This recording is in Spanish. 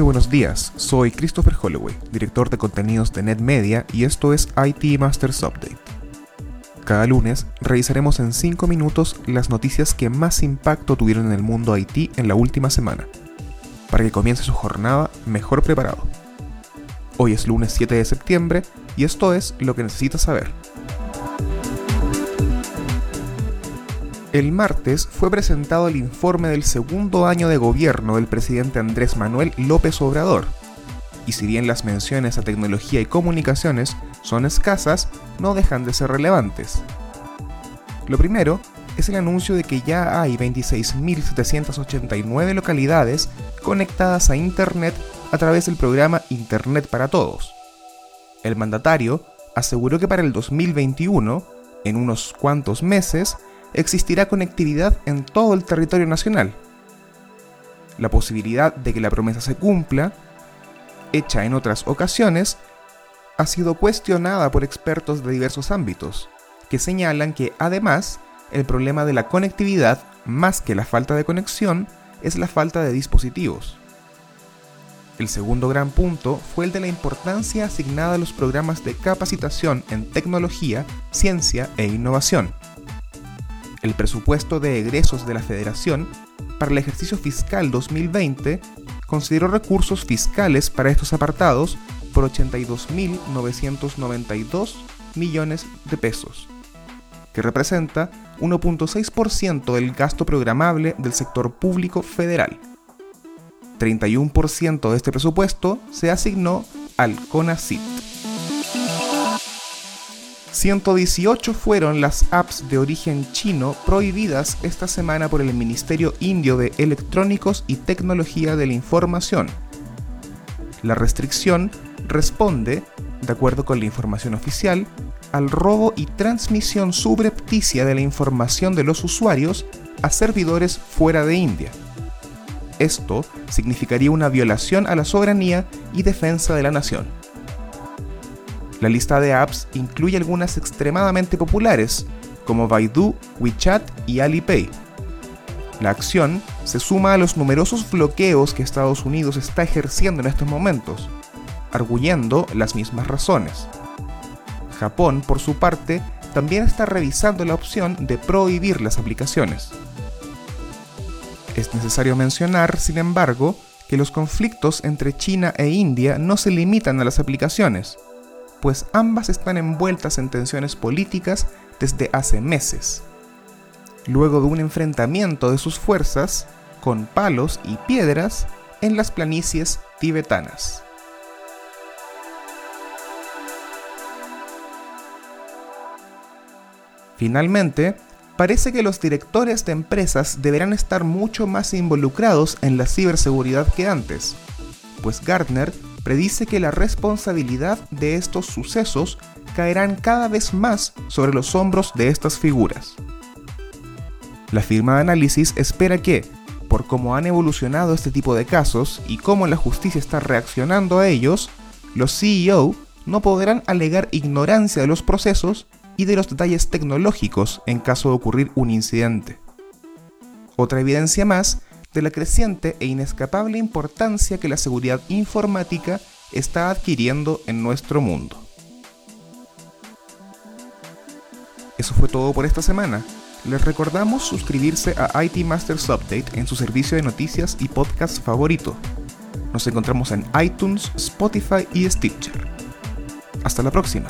buenos días, soy Christopher Holloway, director de contenidos de NetMedia y esto es IT Masters Update. Cada lunes revisaremos en 5 minutos las noticias que más impacto tuvieron en el mundo IT en la última semana, para que comience su jornada mejor preparado. Hoy es lunes 7 de septiembre y esto es lo que necesitas saber. El martes fue presentado el informe del segundo año de gobierno del presidente Andrés Manuel López Obrador. Y si bien las menciones a tecnología y comunicaciones son escasas, no dejan de ser relevantes. Lo primero es el anuncio de que ya hay 26.789 localidades conectadas a Internet a través del programa Internet para Todos. El mandatario aseguró que para el 2021, en unos cuantos meses, existirá conectividad en todo el territorio nacional. La posibilidad de que la promesa se cumpla, hecha en otras ocasiones, ha sido cuestionada por expertos de diversos ámbitos, que señalan que además el problema de la conectividad, más que la falta de conexión, es la falta de dispositivos. El segundo gran punto fue el de la importancia asignada a los programas de capacitación en tecnología, ciencia e innovación el presupuesto de egresos de la Federación para el ejercicio fiscal 2020 consideró recursos fiscales para estos apartados por 82.992 millones de pesos, que representa 1.6% del gasto programable del sector público federal. 31% de este presupuesto se asignó al CONACYT. 118 fueron las apps de origen chino prohibidas esta semana por el Ministerio Indio de Electrónicos y Tecnología de la Información. La restricción responde, de acuerdo con la información oficial, al robo y transmisión subrepticia de la información de los usuarios a servidores fuera de India. Esto significaría una violación a la soberanía y defensa de la nación. La lista de apps incluye algunas extremadamente populares, como Baidu, WeChat y Alipay. La acción se suma a los numerosos bloqueos que Estados Unidos está ejerciendo en estos momentos, arguyendo las mismas razones. Japón, por su parte, también está revisando la opción de prohibir las aplicaciones. Es necesario mencionar, sin embargo, que los conflictos entre China e India no se limitan a las aplicaciones pues ambas están envueltas en tensiones políticas desde hace meses. Luego de un enfrentamiento de sus fuerzas, con palos y piedras, en las planicies tibetanas. Finalmente, parece que los directores de empresas deberán estar mucho más involucrados en la ciberseguridad que antes, pues Gartner predice que la responsabilidad de estos sucesos caerán cada vez más sobre los hombros de estas figuras. La firma de análisis espera que, por cómo han evolucionado este tipo de casos y cómo la justicia está reaccionando a ellos, los CEO no podrán alegar ignorancia de los procesos y de los detalles tecnológicos en caso de ocurrir un incidente. Otra evidencia más de la creciente e inescapable importancia que la seguridad informática está adquiriendo en nuestro mundo. Eso fue todo por esta semana. Les recordamos suscribirse a IT Masters Update en su servicio de noticias y podcast favorito. Nos encontramos en iTunes, Spotify y Stitcher. Hasta la próxima.